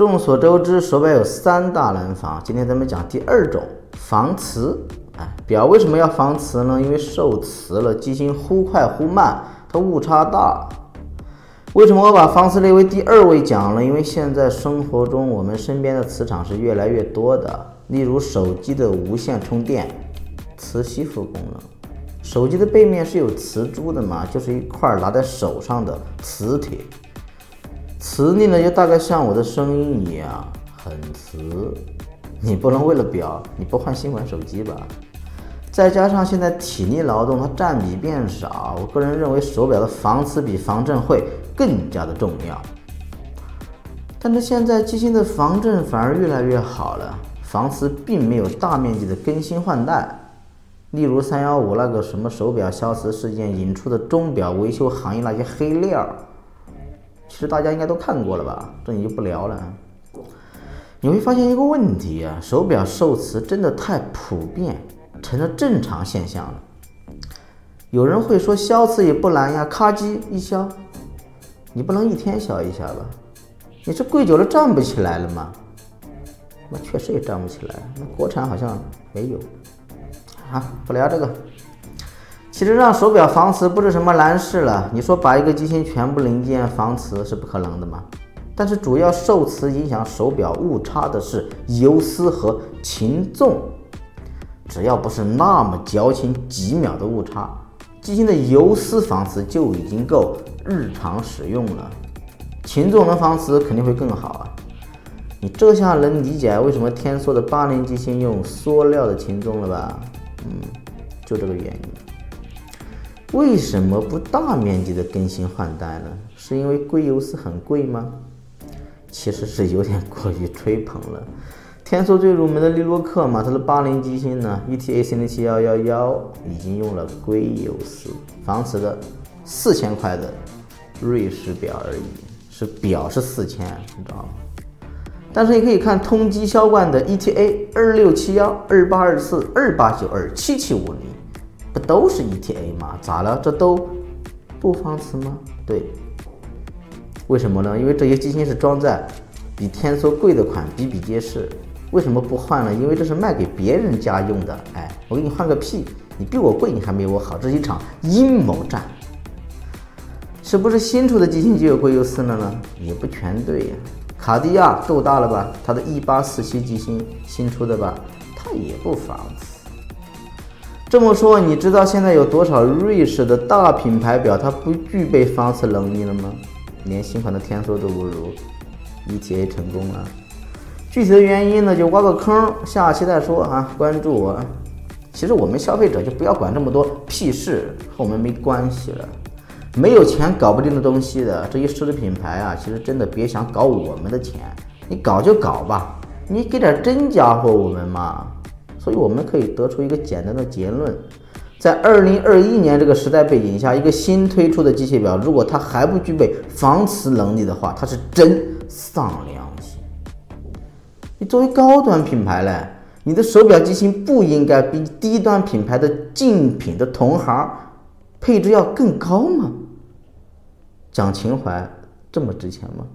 众所周知，手表有三大难防，今天咱们讲第二种防磁。哎，表为什么要防磁呢？因为受磁了，机芯忽快忽慢，它误差大。为什么我把防磁列为第二位讲呢？因为现在生活中我们身边的磁场是越来越多的，例如手机的无线充电，磁吸附功能。手机的背面是有磁珠的嘛，就是一块拿在手上的磁铁。磁力呢，就大概像我的声音一样，很磁。你不能为了表，你不换新款手机吧？再加上现在体力劳动它占比变少，我个人认为手表的防磁比防震会更加的重要。但是现在机芯的防震反而越来越好了，防磁并没有大面积的更新换代。例如三幺五那个什么手表消磁事件引出的钟表维修行业那些黑料。这大家应该都看过了吧，这你就不聊了。你会发现一个问题啊，手表受磁真的太普遍，成了正常现象了。有人会说消磁也不难呀，咔叽一消，你不能一天消一下吧？你这跪久了站不起来了吗？那确实也站不起来，那国产好像没有。好，不聊这个。其实让手表防磁不是什么难事了。你说把一个机芯全部零件防磁是不可能的吗？但是主要受磁影响手表误差的是游丝和擒纵。只要不是那么矫情，几秒的误差，机芯的游丝防磁就已经够日常使用了。擒纵能防磁肯定会更好啊。你这下能理解为什么天梭的八零机芯用塑料的擒纵了吧？嗯，就这个原因。为什么不大面积的更新换代呢？是因为硅油丝很贵吗？其实是有点过于吹捧了。天梭最入门的利洛克嘛，它的八零机芯呢，ETA 三零七幺幺幺已经用了硅油丝，防磁的四千块的瑞士表而已，是表是四千，你知道吗？但是你可以看通机销冠的 ETA 二六七幺、二八二四、二八九二、七七五零。不都是 ETA 吗？咋了？这都不防磁吗？对，为什么呢？因为这些机芯是装在比天梭贵的款比比皆是。为什么不换了？因为这是卖给别人家用的。哎，我给你换个屁！你比我贵，你还没我好，这是一场阴谋战。是不是新出的机芯就有硅油丝了呢？也不全对呀。卡地亚够大了吧？它的一八四七机芯新出的吧？它也不防磁。这么说，你知道现在有多少瑞士的大品牌表它不具备防磁能力了吗？连新款的天梭都不如，ETA 成功了。具体的原因呢，就挖个坑，下期再说啊。关注我。其实我们消费者就不要管这么多屁事，和我们没关系了。没有钱搞不定的东西的这些奢侈品牌啊，其实真的别想搞我们的钱。你搞就搞吧，你给点真家伙我们嘛。所以我们可以得出一个简单的结论，在二零二一年这个时代背景下，一个新推出的机械表，如果它还不具备防磁能力的话，它是真丧良心。你作为高端品牌嘞，你的手表机芯不应该比低端品牌的竞品的同行配置要更高吗？讲情怀这么值钱吗？